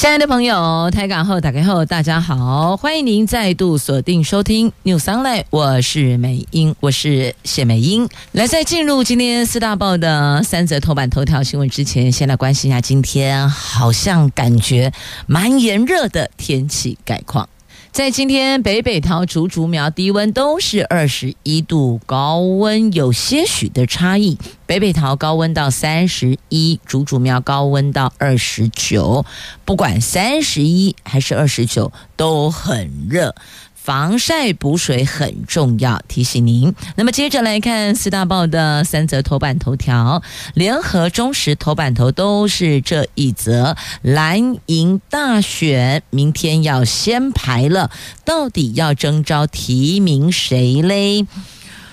亲爱的朋友，台港后打开后，大家好，欢迎您再度锁定收听 News Online，我是美英，我是谢美英。来，在进入今天四大报的三则头版头条新闻之前，先来关心一下今天好像感觉蛮炎热的天气概况。在今天，北北桃、竹竹苗低温都是二十一度，高温有些许的差异。北北桃高温到三十一，竹竹苗高温到二十九。不管三十一还是二十九，都很热。防晒补水很重要，提醒您。那么接着来看四大报的三则头版头条，联合、中时头版头都是这一则。蓝银大选明天要先排了，到底要征召提名谁嘞？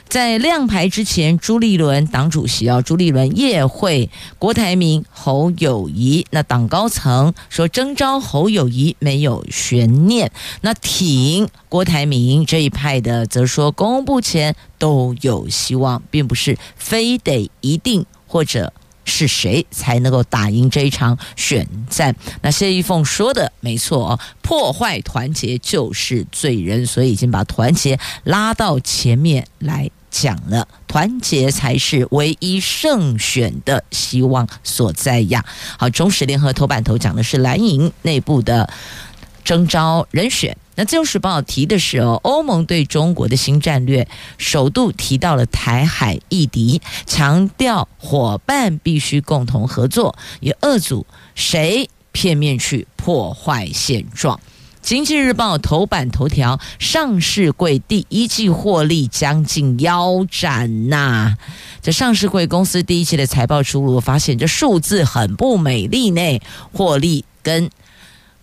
在亮牌之前，朱立伦党主席啊，朱立伦夜会郭台铭、侯友谊，那党高层说征召侯友谊没有悬念，那挺郭台铭这一派的则说公布前都有希望，并不是非得一定或者是谁才能够打赢这一场选战。那谢玉凤说的没错，破坏团结就是罪人，所以已经把团结拉到前面来。讲了，团结才是唯一胜选的希望所在呀。好，中时联合头版头讲的是蓝营内部的征召人选。那自由时报提的是哦，欧盟对中国的新战略首度提到了台海议题，强调伙伴必须共同合作，也遏阻谁片面去破坏现状。经济日报头版头条：上市柜第一季获利将近腰斩呐、这上市柜公司第一季的财报出炉，发现这数字很不美丽呢，获利跟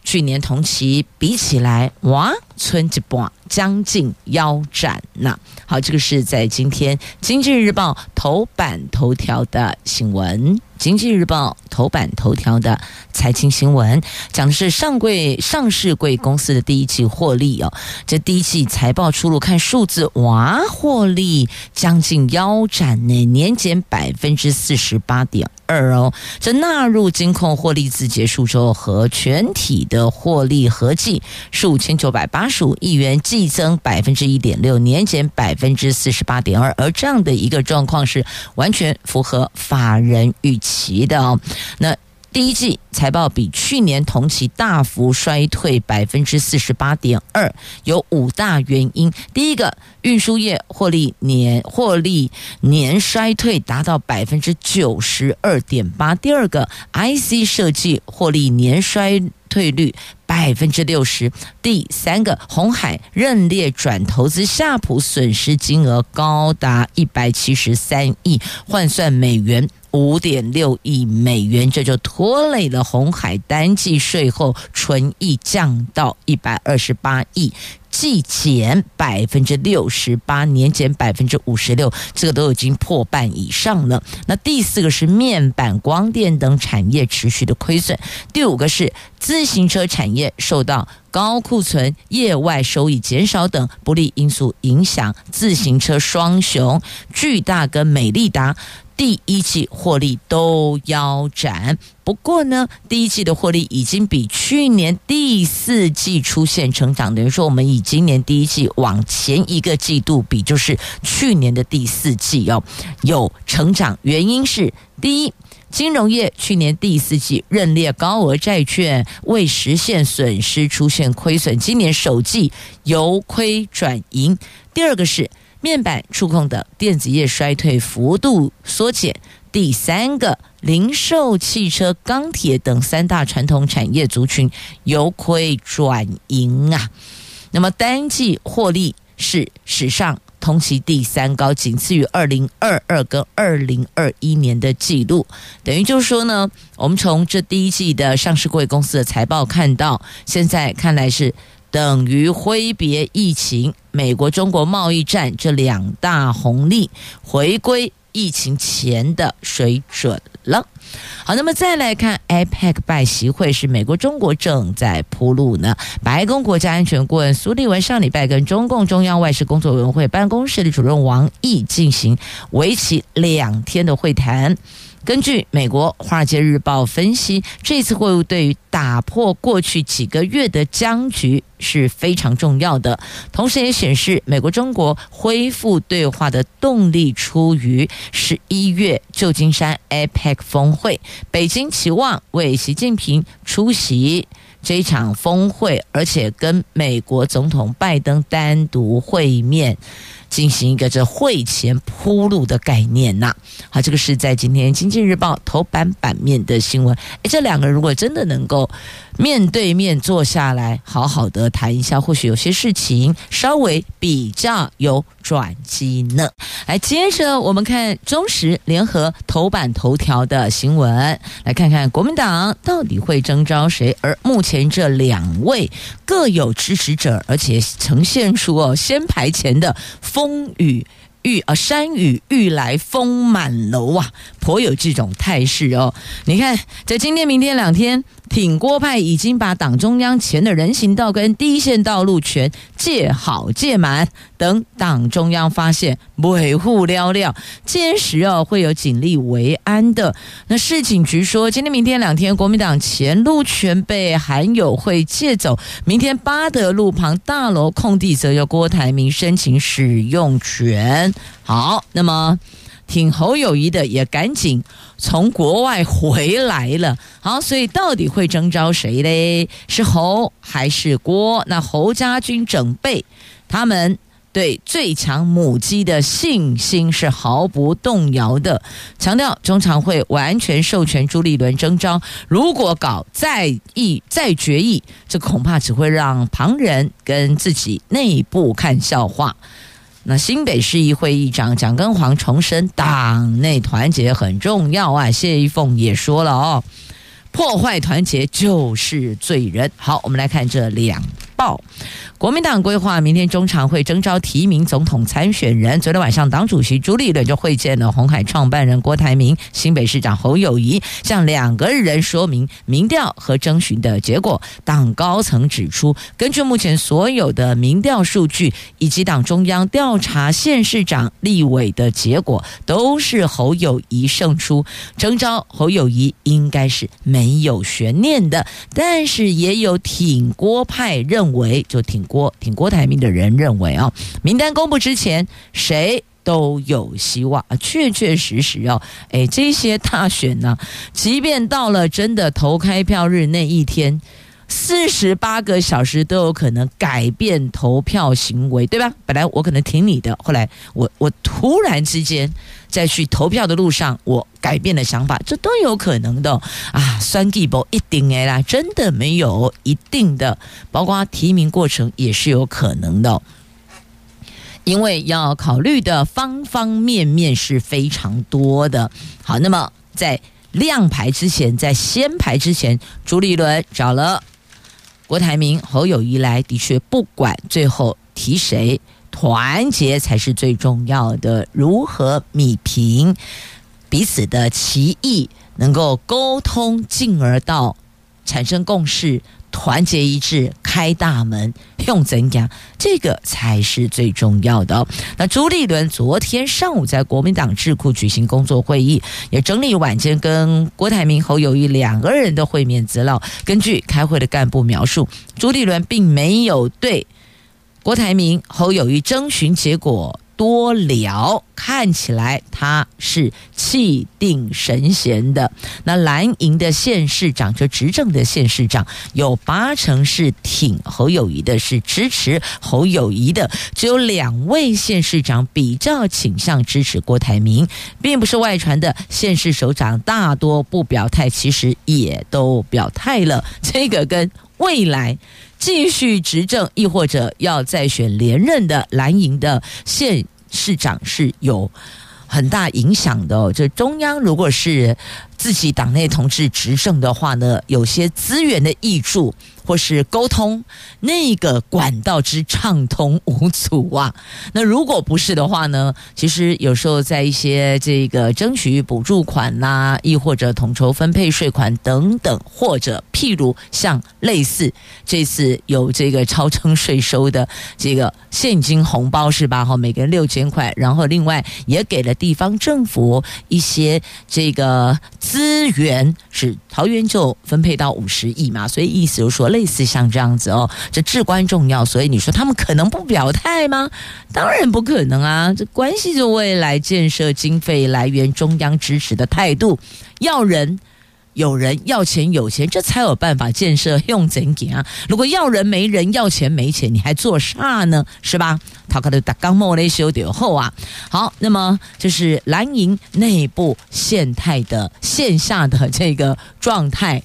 去年同期比起来，哇，村一半将近腰斩呐、好，这个是在今天经济日报头版头条的新闻。经济日报头版头条的财经新闻，讲的是上柜上市柜公司的第一季获利哦。这第一季财报出炉，看数字，哇，获利将近腰斩呢，年减百分之四十八点二哦。这纳入金控获利自结束之后，和全体的获利合计是五千九百八十五亿元，季增百分之一点六，年减百分之四十八点二。而这样的一个状况是完全符合法人预齐的哦，那第一季财报比去年同期大幅衰退百分之四十八点二，有五大原因。第一个，运输业获利年获利年衰退达到百分之九十二点八；第二个，IC 设计获利年衰退率百分之六十；第三个，红海认列转投资夏普损失金额高达一百七十三亿，换算美元。五点六亿美元，这就拖累了红海单季税后纯益降到一百二十八亿。季减百分之六十八，年减百分之五十六，这个都已经破半以上了。那第四个是面板、光电等产业持续的亏损。第五个是自行车产业受到高库存、业外收益减少等不利因素影响，自行车双雄巨大跟美利达。第一季获利都腰斩，不过呢，第一季的获利已经比去年第四季出现成长，等于说我们以今年第一季往前一个季度比，就是去年的第四季哦，有成长。原因是第一，金融业去年第四季认列高额债券未实现损失出现亏损，今年首季由亏转盈。第二个是。面板、触控等电子业衰退幅度缩减。第三个，零售、汽车、钢铁等三大传统产业族群由亏转盈啊。那么单季获利是史上同期第三高，仅次于二零二二跟二零二一年的记录。等于就是说呢，我们从这第一季的上市柜公司的财报看到，现在看来是。等于挥别疫情、美国中国贸易战这两大红利，回归疫情前的水准了。好，那么再来看 APEC 拜习会，是美国中国正在铺路呢。白宫国家安全顾问苏利文上礼拜跟中共中央外事工作委员会办公室的主任王毅进行为期两天的会谈。根据美国《华尔街日报》分析，这次会晤对于打破过去几个月的僵局是非常重要的，同时也显示美国中国恢复对话的动力出于十一月旧金山 APEC 峰会。北京期望为习近平出席这场峰会，而且跟美国总统拜登单独会面。进行一个这会前铺路的概念呐，好，这个是在今天《经济日报》头版版面的新闻。诶，这两个人如果真的能够面对面坐下来，好好的谈一下，或许有些事情稍微比较有转机呢。来，接着我们看中时联合头版头条的新闻，来看看国民党到底会征召谁？而目前这两位各有支持者，而且呈现出哦先排前的风风雨。欲啊山雨欲来风满楼啊，颇有这种态势哦。你看，在今天、明天两天。挺郭派已经把党中央前的人行道跟第一线道路全借好借满，等党中央发现维护寥寥，届时哦会有警力维安的。那市警局说，今天、明天两天，国民党前路权被韩友会借走，明天八德路旁大楼空地则由郭台铭申请使用权。好，那么。挺侯友谊的也赶紧从国外回来了。好，所以到底会征召谁嘞？是侯还是郭？那侯家军整备，他们对最强母鸡的信心是毫不动摇的，强调中常会完全授权朱立伦征召。如果搞再议再决议，这恐怕只会让旁人跟自己内部看笑话。那新北市议会议长蒋根煌重申，党内团结很重要啊。谢依凤也说了哦，破坏团结就是罪人。好，我们来看这两报。国民党规划明天中常会征召提名总统参选人。昨天晚上，党主席朱立伦就会见了红海创办人郭台铭、新北市长侯友谊，向两个人说明民调和征询的结果。党高层指出，根据目前所有的民调数据以及党中央调查县市长、立委的结果，都是侯友谊胜出。征召侯友谊应该是没有悬念的，但是也有挺郭派认认为，就挺。郭挺郭台铭的人认为啊，名单公布之前，谁都有希望啊，确确实实哦，哎，这些大选呢，即便到了真的投开票日那一天，四十八个小时都有可能改变投票行为，对吧？本来我可能挺你的，后来我我突然之间在去投票的路上，我改变了想法，这都有可能的啊。酸地不一定的啦，真的没有一定的，包括提名过程也是有可能的，因为要考虑的方方面面是非常多的。好，那么在亮牌之前，在先牌之前，朱立伦找了。郭台铭、侯友谊来，的确不管最后提谁，团结才是最重要的。如何米平彼此的歧义，能够沟通，进而到产生共识。团结一致，开大门，用怎样？这个才是最重要的。那朱立伦昨天上午在国民党智库举行工作会议，也整理晚间跟郭台铭、侯友谊两个人的会面资料。根据开会的干部描述，朱立伦并没有对郭台铭、侯友谊征询结果。多聊，看起来他是气定神闲的。那蓝营的县市长，就执政的县市长，有八成是挺侯友谊的，是支持侯友谊的。只有两位县市长比较倾向支持郭台铭，并不是外传的县市首长大多不表态，其实也都表态了。这个跟未来。继续执政，亦或者要再选连任的蓝营的县市长是有很大影响的哦。这中央如果是自己党内同志执政的话呢，有些资源的益助。或是沟通那个管道之畅通无阻啊！那如果不是的话呢？其实有时候在一些这个争取补助款呐、亦或者统筹分配税款等等，或者譬如像类似这次有这个超征税收的这个现金红包是吧？哈，每个人六千块，然后另外也给了地方政府一些这个资源，是桃园就分配到五十亿嘛，所以意思就是说。类似像这样子哦，这至关重要，所以你说他们可能不表态吗？当然不可能啊！这关系着未来建设经费来源、中央支持的态度。要人有人，要钱有钱，这才有办法建设用怎给啊？如果要人没人，要钱没钱，你还做啥呢？是吧？他可能打刚莫雷修点后啊。好，那么就是蓝营内部现态的线下的这个状态。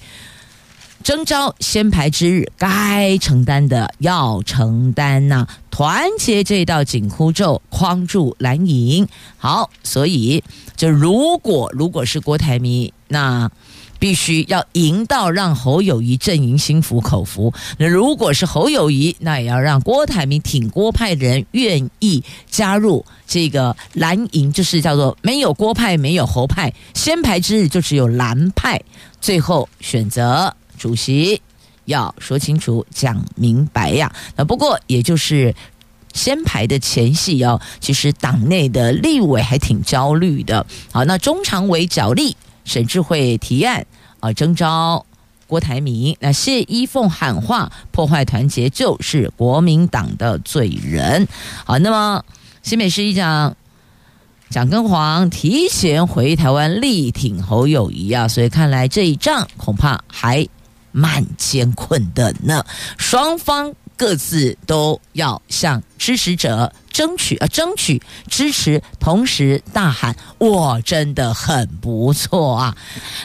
征召先排之日，该承担的要承担呐、团结这道紧箍咒，框住蓝营。好，所以就如果如果是郭台铭，那必须要赢到让侯友谊阵营心服口服。那如果是侯友谊，那也要让郭台铭挺郭派的人愿意加入这个蓝营，就是叫做没有郭派，没有侯派，先排之日就只有蓝派，最后选择。主席要说清楚、讲明白呀。那不过也就是先排的前戏哦，其实党内的立委还挺焦虑的。好，那中常委角力，沈智慧提案啊，征召郭台铭。那谢依凤喊话，破坏团结就是国民党的罪人。好，那么新北市议长蒋根煌提前回台湾力挺侯友谊啊，所以看来这一仗恐怕还。蛮艰困的呢，双方各自都要向支持者争取啊，争取支持，同时大喊“我真的很不错啊！”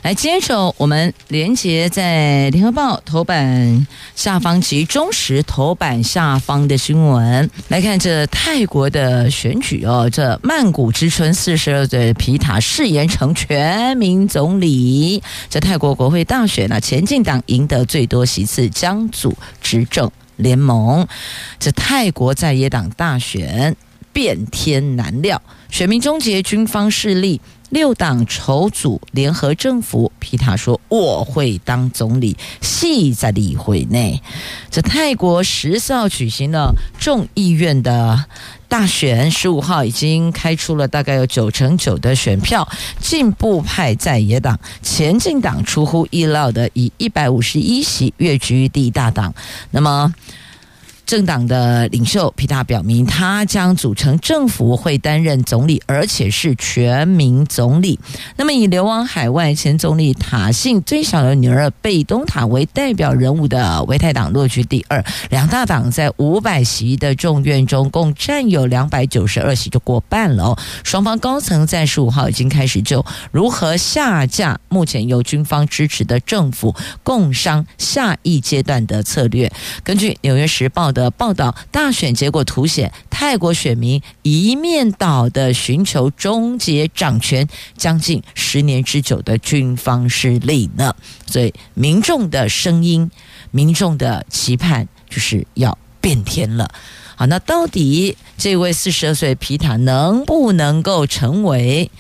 来接着我们连接在联合报头版下方及中时头版下方的新闻，来看这泰国的选举哦，这曼谷之春四十二岁皮塔誓言成全民总理。这泰国国会大选呢，前进党赢得最多席次，将组执政。联盟，这泰国在野党大选变天难料，选民终结军方势力，六党筹组联合政府。皮塔说：“我会当总理，戏在议会内。”这泰国十四号举行了众议院的大选，十五号已经开出了大概有九成九的选票。进步派在野党前进党出乎意料的以一百五十一席跃居第一大党。那么。政党的领袖皮塔表明，他将组成政府，会担任总理，而且是全民总理。那么，以流亡海外前总理塔信最小的女儿贝东塔为代表人物的维泰党落居第二。两大党在五百席的众院中，共占有两百九十二席，就过半了哦。双方高层在十五号已经开始就如何下架目前由军方支持的政府，共商下一阶段的策略。根据《纽约时报》的报道，大选结果凸显泰国选民一面倒的寻求终结掌权将近十年之久的军方势力呢。所以民众的声音、民众的期盼就是要变天了。好，那到底这位四十二岁皮塔能不能够成为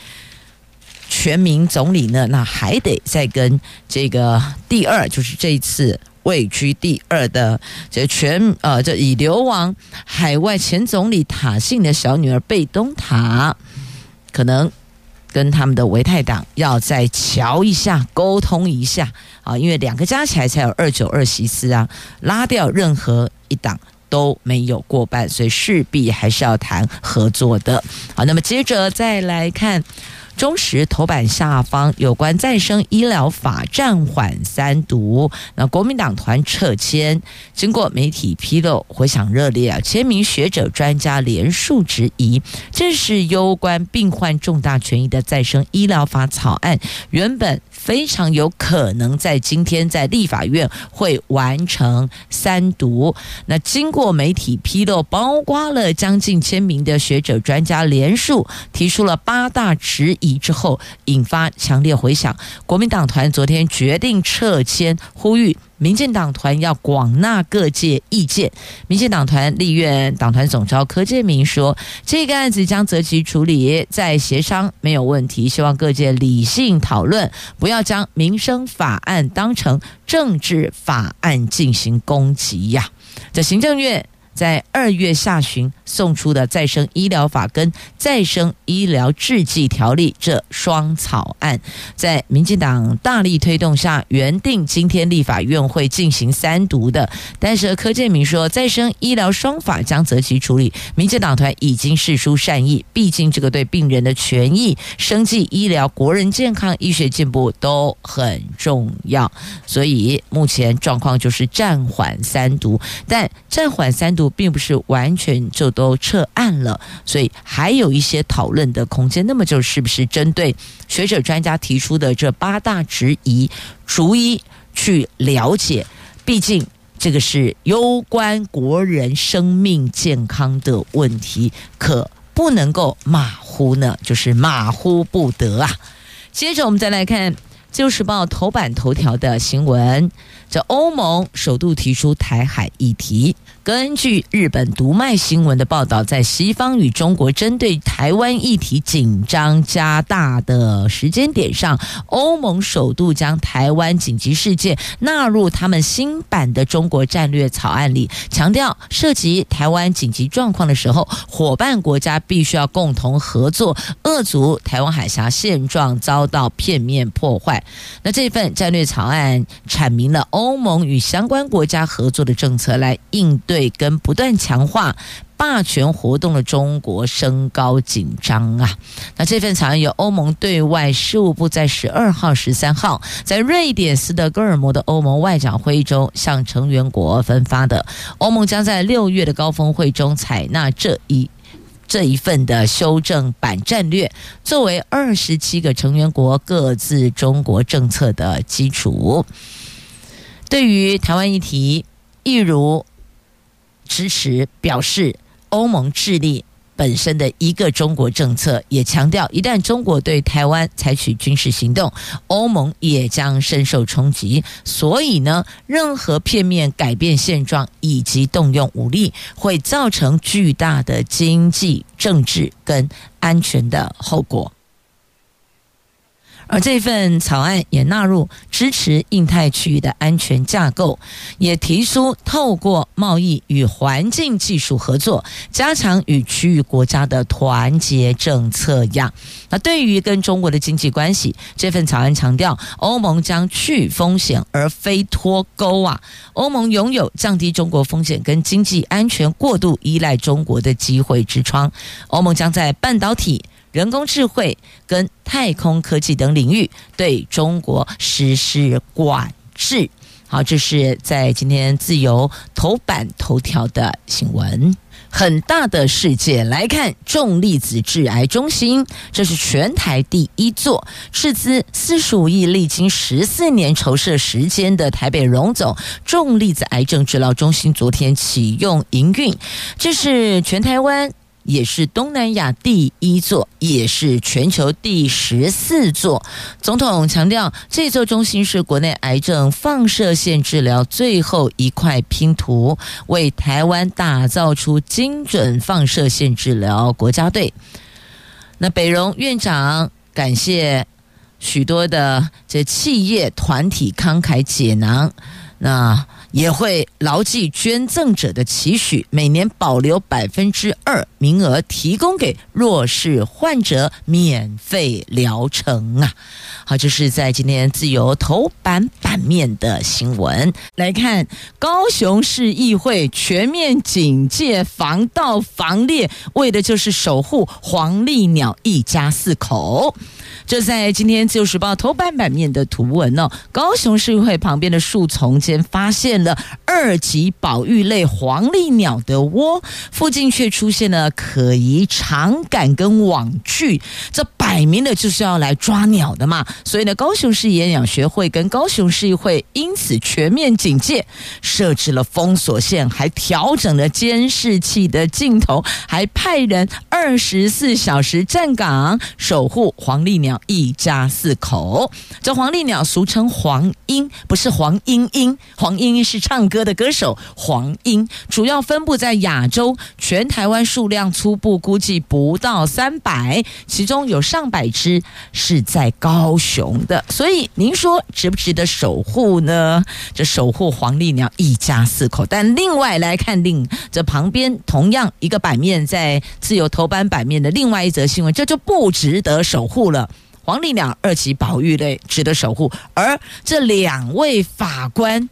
全民总理呢？那还得再跟这个第二，就是这一次。位居第二的这全呃，这已流亡海外前总理塔信的小女儿贝东塔，可能跟他们的维泰党要再瞧一下，沟通一下啊，因为两个加起来才有二九二席次啊，拉掉任何一党都没有过半，所以势必还是要谈合作的。好，那么接着再来看。中时头版下方有关再生医疗法暂缓三读，那国民党团撤签，经过媒体披露，回响热烈啊！千名学者专家连数质疑，这是攸关病患重大权益的再生医疗法草案，原本非常有可能在今天在立法院会完成三读。那经过媒体披露，包括了将近千名的学者专家联署提出了八大质疑之后，引发强烈回响。国民党团昨天决定撤签，呼吁。民进党团要广纳各界意见。民进党团立院党团总召柯建铭说：“这个案子将择期处理，再协商没有问题。希望各界理性讨论，不要将民生法案当成政治法案进行攻击呀。”在行政院。在二月下旬送出的《再生医疗法》跟《再生医疗制剂条例》这双草案，在民进党大力推动下，原定今天立法院会进行三读的。但是柯建铭说，再生医疗双法将择期处理。民进党团已经释出善意，毕竟这个对病人的权益、生计、医疗、国人健康、医学进步都很重要，所以目前状况就是暂缓三读。但暂缓三读。并不是完全就都撤案了，所以还有一些讨论的空间。那么，就是不是针对学者专家提出的这八大质疑，逐一去了解？毕竟这个是攸关国人生命健康的问题，可不能够马虎呢，就是马虎不得啊。接着，我们再来看《自由时报》头版头条的新闻：这欧盟首度提出台海议题。根据日本读卖新闻的报道，在西方与中国针对台湾议题紧张加大的时间点上，欧盟首度将台湾紧急事件纳入他们新版的中国战略草案里，强调涉及台湾紧急状况的时候，伙伴国家必须要共同合作，遏阻台湾海峡现状遭到片面破坏。那这份战略草案阐明了欧盟与相关国家合作的政策，来应对。对，跟不断强化霸权活动的中国升高紧张啊！那这份草案由欧盟对外事务部在十二号、十三号在瑞典斯德哥尔摩的欧盟外长会议中向成员国分发的。欧盟将在六月的高峰会中采纳这一这一份的修正版战略，作为二十七个成员国各自中国政策的基础。对于台湾议题，一如。支持表示，欧盟致力本身的一个中国政策，也强调一旦中国对台湾采取军事行动，欧盟也将深受冲击。所以呢，任何片面改变现状以及动用武力，会造成巨大的经济、政治跟安全的后果。而这份草案也纳入支持印太区域的安全架构，也提出透过贸易与环境技术合作，加强与区域国家的团结政策样。那对于跟中国的经济关系，这份草案强调，欧盟将去风险而非脱钩啊。欧盟拥有降低中国风险跟经济安全过度依赖中国的机会之窗。欧盟将在半导体。人工智慧跟太空科技等领域对中国实施管制。好，这是在今天自由头版头条的新闻。很大的世界来看，重粒子致癌中心，这是全台第一座，斥资四十五亿，历经十四年筹设时间的台北荣总重粒子癌症治疗中心，昨天启用营运。这是全台湾。也是东南亚第一座，也是全球第十四座。总统强调，这座中心是国内癌症放射线治疗最后一块拼图，为台湾打造出精准放射线治疗国家队。那北荣院长感谢许多的这企业团体慷慨解囊。那。也会牢记捐赠者的期许，每年保留百分之二名额，提供给弱势患者免费疗程啊！好，这是在今天自由头版版面的新闻来看，高雄市议会全面警戒防盗防猎，为的就是守护黄鹂鸟一家四口。这在今天自由时报头版版面的图文哦，高雄市议会旁边的树丛间发现了二级保育类黄鹂鸟的窝，附近却出现了可疑长杆跟网具，这摆明了就是要来抓鸟的嘛。所以呢，高雄市野鸟学会跟高雄市议会因此全面警戒，设置了封锁线，还调整了监视器的镜头，还派人二十四小时站岗守护黄鹂鸟一家四口。这黄鹂鸟俗称黄莺，不是黄莺莺，黄莺莺是唱歌的歌手。黄莺主要分布在亚洲，全台湾数量初步估计不到三百，其中有上百只是在高雄的。所以您说值不值得守护呢？这守护黄鹂鸟一家四口。但另外来看另这旁边同样一个版面，在自由头版版面的另外一则新闻，这就不值得守护了。黄鹂鸟二级保育类值得守护，而这两位法官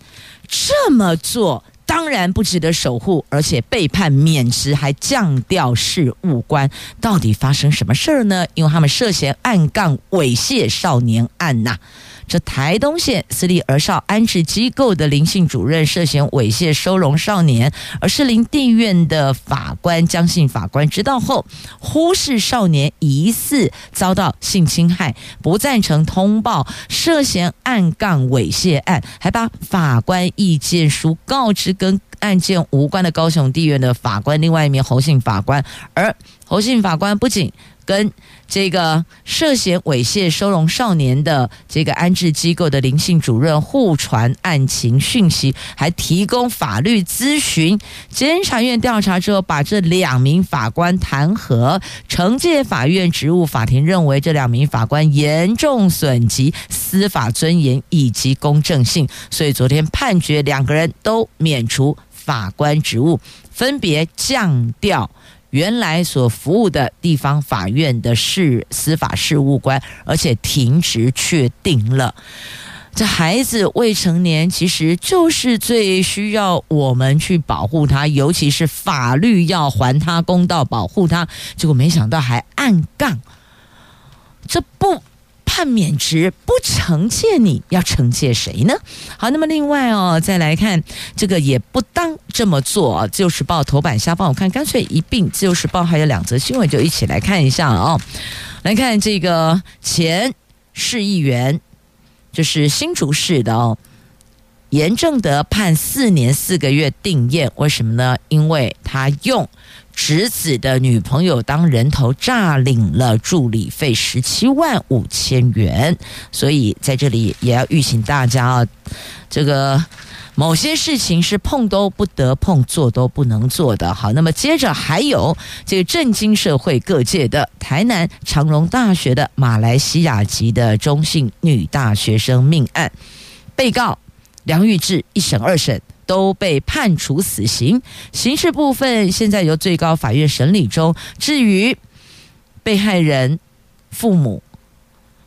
这么做当然不值得守护，而且被判免职，还降调事务官。到底发生什么事儿呢？因为他们涉嫌暗杠猥亵少年案呐、这台东县私立儿少安置机构的林姓主任涉嫌猥亵收容少年，而士林地院的法官江姓法官知道后，忽视少年疑似遭到性侵害，不赞成通报涉嫌暗杠猥亵案，还把法官意见书告知跟案件无关的高雄地院的法官，另外一名侯姓法官，而侯姓法官不仅跟这个涉嫌猥亵收容少年的这个安置机构的林姓主任互传案情讯息，还提供法律咨询。监察院调查之后，把这两名法官弹劾。惩戒法院职务法庭认为，这两名法官严重损及司法尊严以及公正性，所以昨天判决两个人都免除法官职务，分别降调。原来所服务的地方法院的事司法事务官，而且停职确定了。这孩子未成年，其实就是最需要我们去保护他，尤其是法律要还他公道，保护他。结果没想到还暗杠，这不。判免职不惩戒你，要惩戒谁呢？好，那么另外哦，再来看这个也不当这么做。自由时报头版下方，我看干脆一并，自由时报还有两则新闻，就一起来看一下哦。来看这个前市议员，就是新竹市的哦，严正德判四年四个月定谳，为什么呢？因为他用。侄子的女朋友当人头诈领了助理费十七万五千元，所以在这里也要预请大家啊，这个某些事情是碰都不得碰，做都不能做的。好，那么接着还有这个震惊社会各界的台南长荣大学的马来西亚籍的中性女大学生命案，被告梁玉志一审二审。都被判处死刑，刑事部分现在由最高法院审理中。至于被害人父母，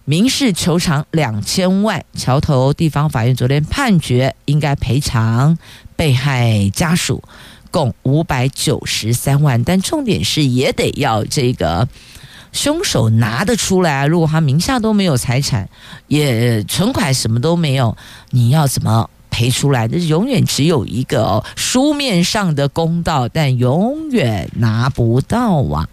民事求偿两千万，桥头地方法院昨天判决应该赔偿被害家属共五百九十三万，但重点是也得要这个凶手拿得出来。如果他名下都没有财产，也存款什么都没有，你要怎么？赔出来的永远只有一个哦，书面上的公道，但永远拿不到啊！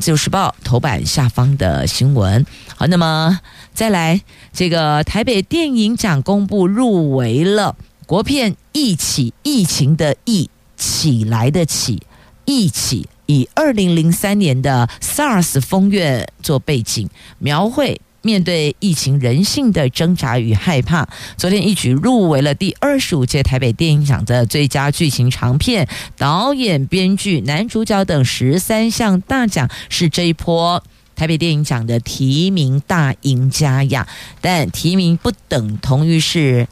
自由时报头版下方的新闻。好，那么再来，这个台北电影奖公布入围了国片《一起》，疫情的疫，起来的起，一起以二零零三年的 SARS 风月做背景，描绘。面对疫情，人性的挣扎与害怕，昨天一举入围了第二十五届台北电影奖的最佳剧情长片、导演、编剧、男主角等十三项大奖，是这一波台北电影奖的提名大赢家呀。但提名不等同于是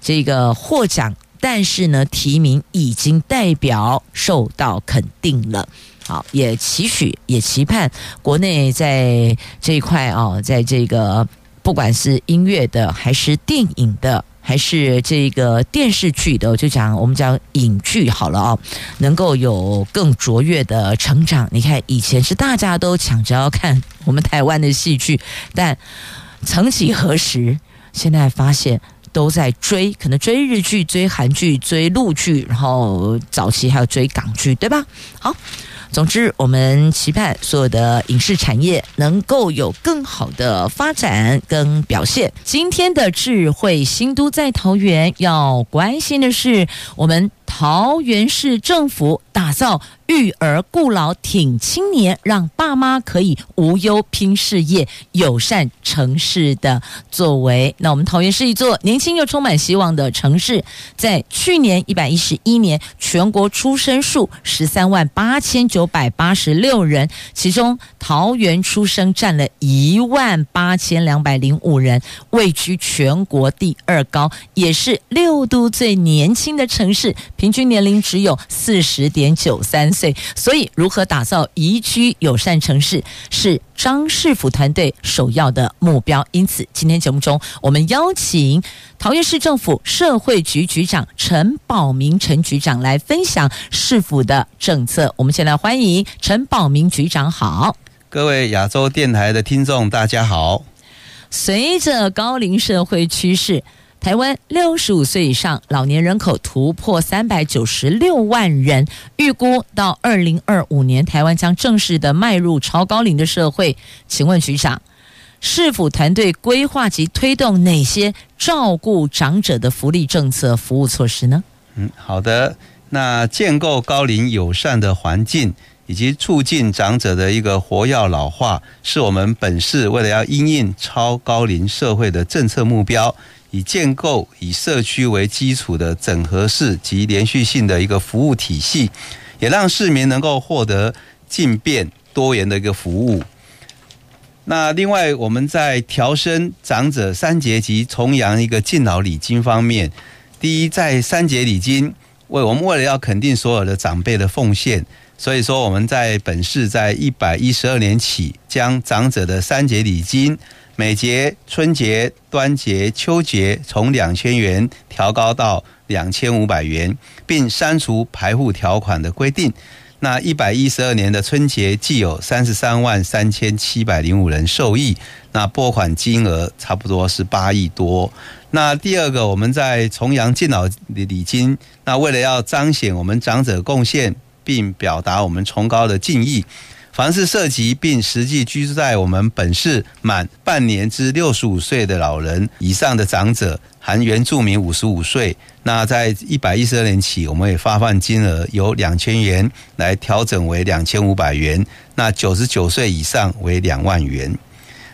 这个获奖，但是呢，提名已经代表受到肯定了。好，也期许，也期盼国内在这一块哦，在这个不管是音乐的，还是电影的，还是这个电视剧的，就讲我们讲影剧好了哦，能够有更卓越的成长。你看，以前是大家都抢着要看我们台湾的戏剧，但曾几何时，现在发现都在追，可能追日剧、追韩剧、追陆剧，然后早期还有追港剧，对吧？好。总之，我们期盼所有的影视产业能够有更好的发展跟表现。今天的智慧新都在桃园，要关心的是我们桃园市政府打造。育儿顾老挺青年，让爸妈可以无忧拼事业，友善城市的作为。那我们桃园是一座年轻又充满希望的城市，在去年一百一十一年全国出生数十三万八千九百八十六人，其中桃园出生占了一万八千两百零五人，位居全国第二高，也是六都最年轻的城市，平均年龄只有四十点九三岁。所以，如何打造宜居友善城市，是张市府团队首要的目标。因此，今天节目中，我们邀请桃园市政府社会局局长陈宝明陈局长来分享市府的政策。我们先来欢迎陈宝明局长，好，各位亚洲电台的听众，大家好。随着高龄社会趋势。台湾六十五岁以上老年人口突破三百九十六万人，预估到二零二五年，台湾将正式的迈入超高龄的社会。请问局长，市府团队规划及推动哪些照顾长者的福利政策、服务措施呢？嗯，好的。那建构高龄友善的环境，以及促进长者的一个活跃老化，是我们本市为了要因应超高龄社会的政策目标。以建构以社区为基础的整合式及连续性的一个服务体系，也让市民能够获得尽便多元的一个服务。那另外，我们在调升长者三节及重阳一个敬老礼金方面，第一，在三节礼金为我们为了要肯定所有的长辈的奉献，所以说我们在本市在一百一十二年起，将长者的三节礼金。每节春节、端节、秋节从两千元调高到两千五百元，并删除排户条款的规定。那一百一十二年的春节，既有三十三万三千七百零五人受益，那拨款金额差不多是八亿多。那第二个，我们在重阳敬老礼金，那为了要彰显我们长者贡献，并表达我们崇高的敬意。凡是涉及并实际居住在我们本市满半年至六十五岁的老人以上的长者，含原住民五十五岁，那在一百一十二年起，我们也发放金额由两千元来调整为两千五百元。那九十九岁以上为两万元。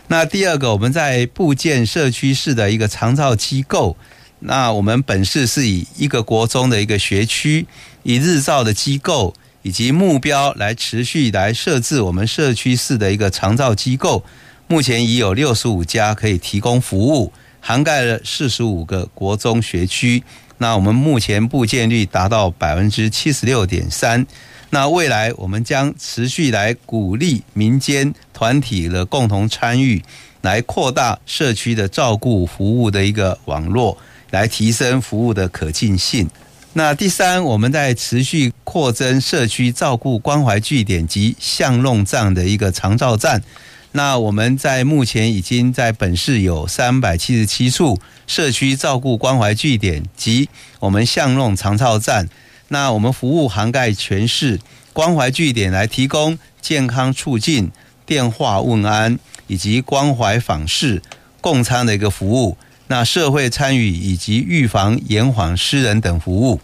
那第二个，我们在布建社区式的一个长照机构。那我们本市是以一个国中的一个学区，以日照的机构。以及目标来持续来设置我们社区式的一个长照机构，目前已有六十五家可以提供服务，涵盖了四十五个国中学区。那我们目前布建率达到百分之七十六点三。那未来我们将持续来鼓励民间团体的共同参与，来扩大社区的照顾服务的一个网络，来提升服务的可近性。那第三，我们在持续扩增社区照顾关怀据点及巷弄这样的一个长照站。那我们在目前已经在本市有三百七十七处社区照顾关怀据点及我们巷弄长照站。那我们服务涵盖全市关怀据点，来提供健康促进、电话问安以及关怀访视、共餐的一个服务。那社会参与以及预防延缓失能等服务。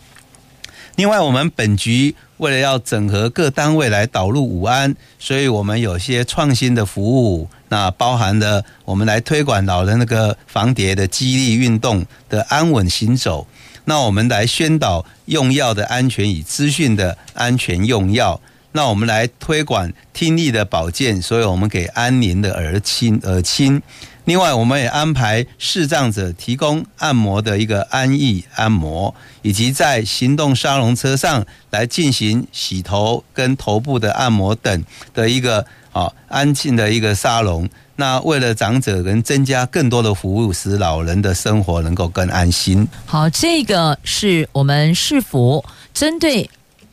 另外，我们本局为了要整合各单位来导入五安，所以我们有些创新的服务。那包含了我们来推广老人那个防跌的激励运动的安稳行走。那我们来宣导用药的安全与资讯的安全用药。那我们来推广听力的保健，所以我们给安宁的耳亲耳亲。另外，我们也安排视障者提供按摩的一个安逸按摩，以及在行动沙龙车上来进行洗头跟头部的按摩等的一个啊安静的一个沙龙。那为了长者能增加更多的服务，使老人的生活能够更安心。好，这个是我们市府针对。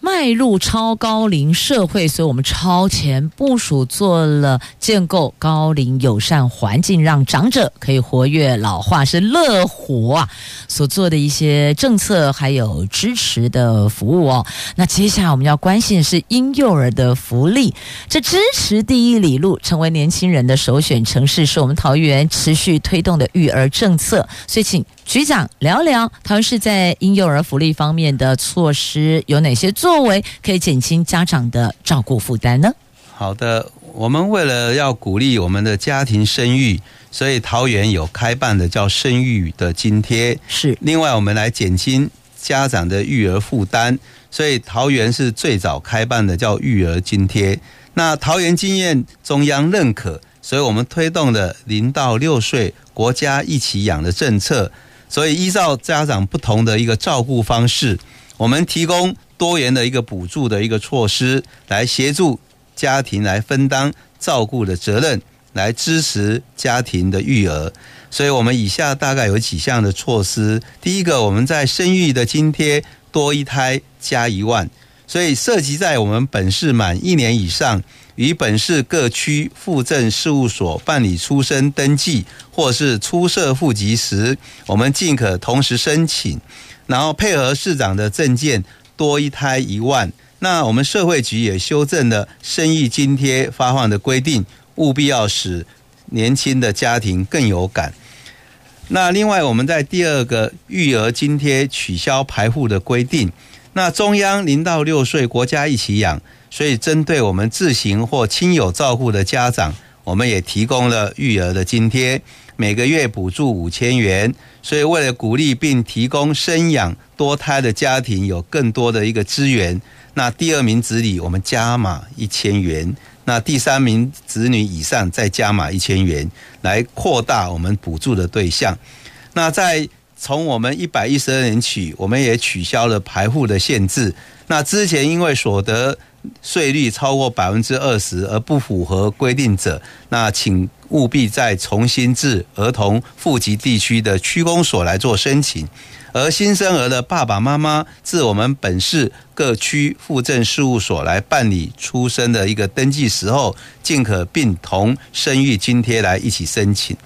迈入超高龄社会，所以我们超前部署做了建构高龄友善环境，让长者可以活跃老化，是乐活啊所做的一些政策还有支持的服务哦。那接下来我们要关心的是婴幼儿的福利，这支持第一里路成为年轻人的首选城市，是我们桃园持续推动的育儿政策，所以请。局长聊聊，桃园市在婴幼儿福利方面的措施有哪些作为，可以减轻家长的照顾负担呢？好的，我们为了要鼓励我们的家庭生育，所以桃园有开办的叫生育的津贴。是，另外我们来减轻家长的育儿负担，所以桃园是最早开办的叫育儿津贴。那桃园经验中央认可，所以我们推动了零到六岁国家一起养的政策。所以，依照家长不同的一个照顾方式，我们提供多元的一个补助的一个措施，来协助家庭来分担照顾的责任，来支持家庭的育儿。所以我们以下大概有几项的措施。第一个，我们在生育的津贴多一胎加一万，所以涉及在我们本市满一年以上。与本市各区户政事务所办理出生登记或是出设户籍时，我们尽可同时申请，然后配合市长的证件，多一胎一万。那我们社会局也修正了生育津贴发放的规定，务必要使年轻的家庭更有感。那另外，我们在第二个育儿津贴取消排户的规定，那中央零到六岁国家一起养。所以，针对我们自行或亲友照顾的家长，我们也提供了育儿的津贴，每个月补助五千元。所以，为了鼓励并提供生养多胎的家庭有更多的一个资源，那第二名子女我们加码一千元，那第三名子女以上再加码一千元，来扩大我们补助的对象。那在从我们一百一十二年起，我们也取消了排户的限制。那之前因为所得税率超过百分之二十而不符合规定者，那请务必再重新至儿童户籍地区的区公所来做申请。而新生儿的爸爸妈妈至我们本市各区户政事务所来办理出生的一个登记时候，尽可并同生育津贴来一起申请。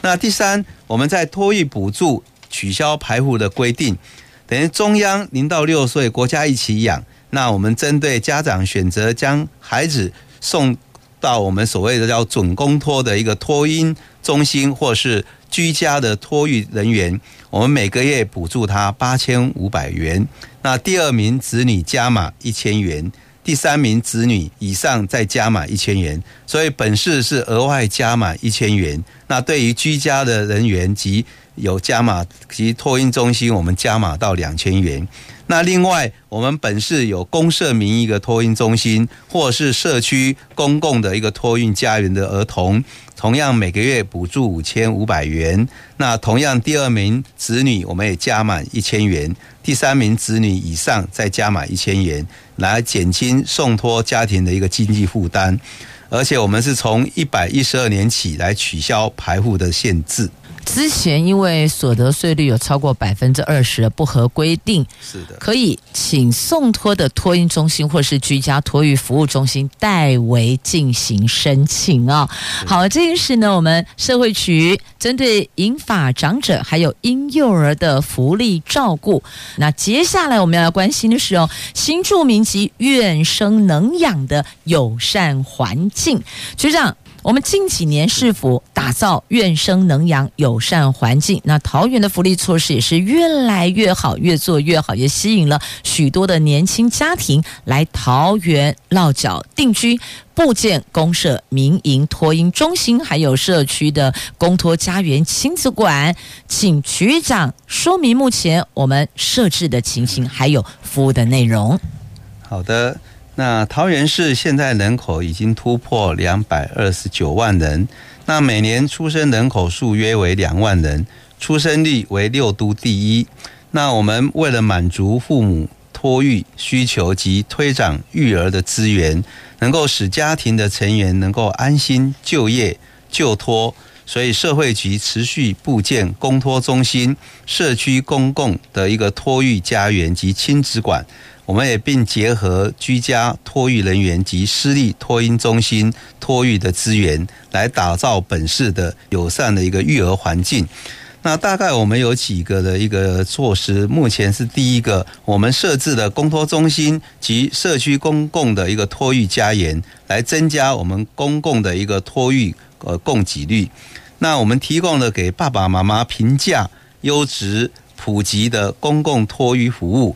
那第三，我们在托育补助取消排户的规定，等于中央零到六岁国家一起养。那我们针对家长选择将孩子送到我们所谓的叫准公托的一个托婴中心，或是居家的托育人员，我们每个月补助他八千五百元。那第二名子女加码一千元，第三名子女以上再加码一千元。所以本市是额外加码一千元。那对于居家的人员及有加码及托婴中心，我们加码到两千元。那另外，我们本市有公社名义的托婴中心，或是社区公共的一个托育家园的儿童，同样每个月补助五千五百元。那同样第二名子女，我们也加满一千元；第三名子女以上再加满一千元，来减轻送托家庭的一个经济负担。而且我们是从一百一十二年起来取消排户的限制。之前因为所得税率有超过百分之二十的不合规定，是的，可以请送托的托运中心或是居家托育服务中心代为进行申请啊。好，这件事呢，我们社会局针对银发长者还有婴幼儿的福利照顾。那接下来我们要关心的是哦，新住民及院生能养的友善环境，局长。我们近几年是否打造愿生能养友善环境？那桃园的福利措施也是越来越好，越做越好，也吸引了许多的年轻家庭来桃园落脚定居，布建公社民营托婴中心，还有社区的公托家园亲子馆。请局长说明目前我们设置的情形，还有服务的内容。好的。那桃园市现在人口已经突破两百二十九万人，那每年出生人口数约为两万人，出生率为六都第一。那我们为了满足父母托育需求及推展育儿的资源，能够使家庭的成员能够安心就业就托，所以社会局持续布建公托中心、社区公共的一个托育家园及亲子馆。我们也并结合居家托育人员及私立托婴中心托育的资源，来打造本市的友善的一个育儿环境。那大概我们有几个的一个措施，目前是第一个，我们设置的公托中心及社区公共的一个托育家园，来增加我们公共的一个托育呃供给率。那我们提供了给爸爸妈妈平价、优质、普及的公共托育服务。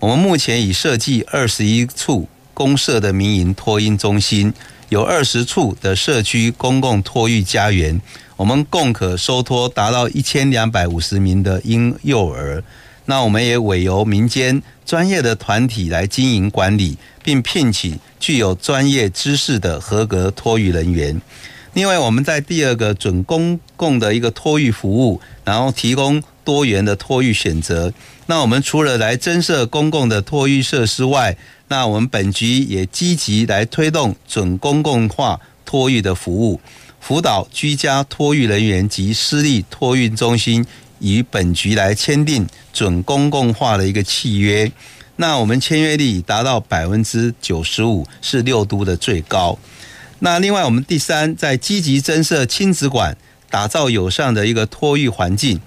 我们目前已设计二十一处公社的民营托婴中心，有二十处的社区公共托育家园，我们共可收托达到一千两百五十名的婴幼儿。那我们也委由民间专业的团体来经营管理，并聘请具有专业知识的合格托育人员。另外，我们在第二个准公共的一个托育服务，然后提供多元的托育选择。那我们除了来增设公共的托育设施外，那我们本局也积极来推动准公共化托育的服务，辅导居家托育人员及私立托育中心与本局来签订准公共化的一个契约。那我们签约率达到百分之九十五，是六都的最高。那另外，我们第三，在积极增设亲子馆，打造友善的一个托育环境。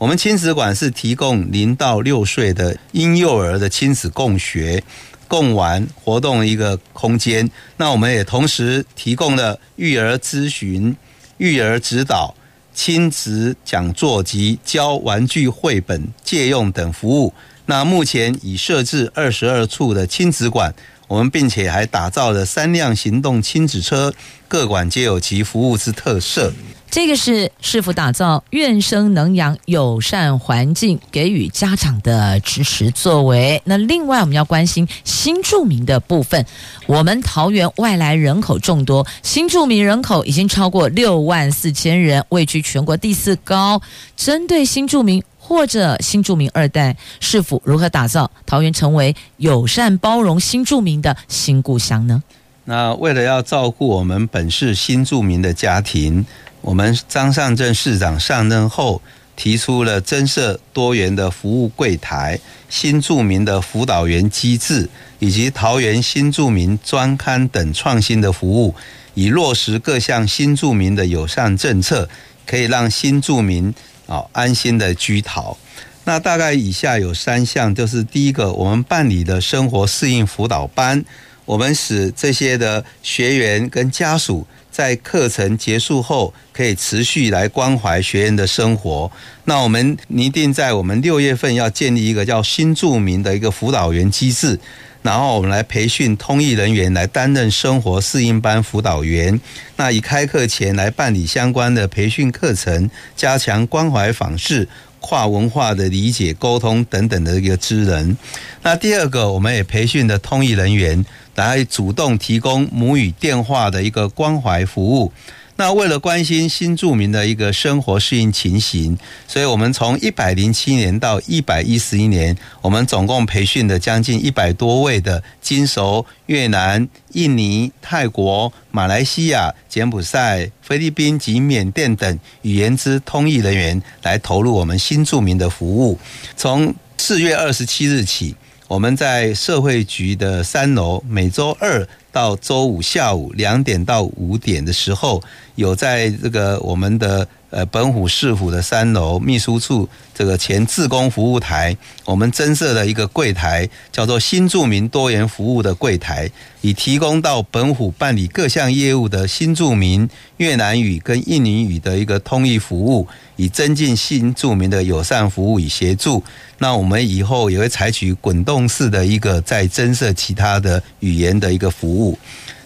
我们亲子馆是提供零到六岁的婴幼儿的亲子共学、共玩活动一个空间。那我们也同时提供了育儿咨询、育儿指导、亲子讲座及教玩具绘本借用等服务。那目前已设置二十二处的亲子馆，我们并且还打造了三辆行动亲子车，各馆皆有其服务之特色。这个是市府打造愿生能养友善环境，给予家长的支持作为。那另外我们要关心新住民的部分。我们桃园外来人口众多，新住民人口已经超过六万四千人，位居全国第四高。针对新住民或者新住民二代，是否如何打造桃园成为友善包容新住民的新故乡呢？那为了要照顾我们本市新住民的家庭。我们张善政市长上任后，提出了增设多元的服务柜台、新住民的辅导员机制，以及桃园新住民专刊等创新的服务，以落实各项新住民的友善政策，可以让新住民啊安心的居桃。那大概以下有三项，就是第一个，我们办理的生活适应辅导班，我们使这些的学员跟家属。在课程结束后，可以持续来关怀学员的生活。那我们拟定在我们六月份要建立一个叫新住民的一个辅导员机制，然后我们来培训通译人员来担任生活适应班辅导员。那以开课前来办理相关的培训课程，加强关怀访视、跨文化的理解沟通等等的一个职能。那第二个，我们也培训的通译人员。来主动提供母语电话的一个关怀服务。那为了关心新住民的一个生活适应情形，所以我们从一百零七年到一百一十一年，我们总共培训了将近一百多位的经熟越南、印尼、泰国、马来西亚、柬埔寨、菲律宾及缅甸等语言之通译人员来投入我们新住民的服务。从四月二十七日起。我们在社会局的三楼，每周二到周五下午两点到五点的时候，有在这个我们的。呃，本府市府的三楼秘书处这个前自工服务台，我们增设了一个柜台，叫做新住民多元服务的柜台，以提供到本府办理各项业务的新住民越南语跟印尼语的一个通译服务，以增进新住民的友善服务与协助。那我们以后也会采取滚动式的一个再增设其他的语言的一个服务。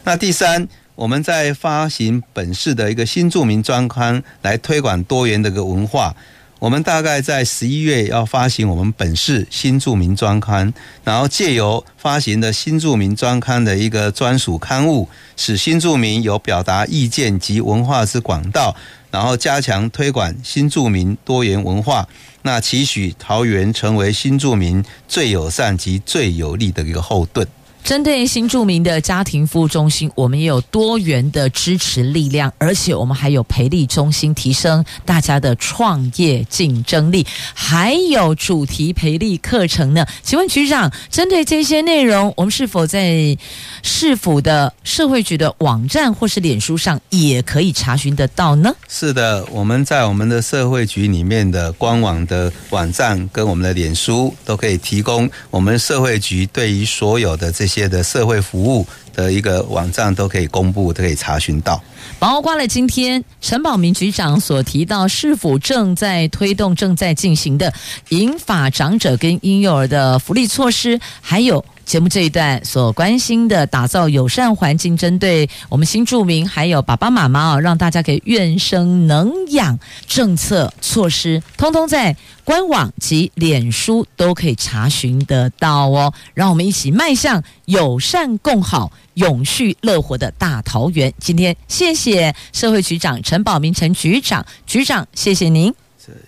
那第三。我们在发行本市的一个新住民专刊，来推广多元的一个文化。我们大概在十一月要发行我们本市新住民专刊，然后借由发行的新住民专刊的一个专属刊物，使新住民有表达意见及文化之管道，然后加强推广新住民多元文化。那期许桃园成为新住民最友善及最有力的一个后盾。针对新住民的家庭服务中心，我们也有多元的支持力量，而且我们还有培力中心，提升大家的创业竞争力，还有主题培力课程呢。请问局长，针对这些内容，我们是否在市府的社会局的网站或是脸书上也可以查询得到呢？是的，我们在我们的社会局里面的官网的网站跟我们的脸书都可以提供我们社会局对于所有的这些的社会服务的一个网站都可以公布，都可以查询到。包括了今天陈宝明局长所提到，是否正在推动、正在进行的引法长者跟婴幼儿的福利措施，还有。节目这一段所关心的打造友善环境，针对我们新住民还有爸爸妈妈啊，让大家可以愿生能养政策措施，通通在官网及脸书都可以查询得到哦。让我们一起迈向友善共好、永续乐活的大桃园。今天谢谢社会局长陈宝明陈局长，局长谢谢您，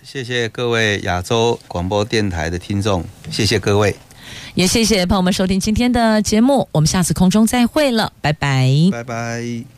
谢谢各位亚洲广播电台的听众，谢谢各位。也谢谢朋友们收听今天的节目，我们下次空中再会了，拜拜，拜拜。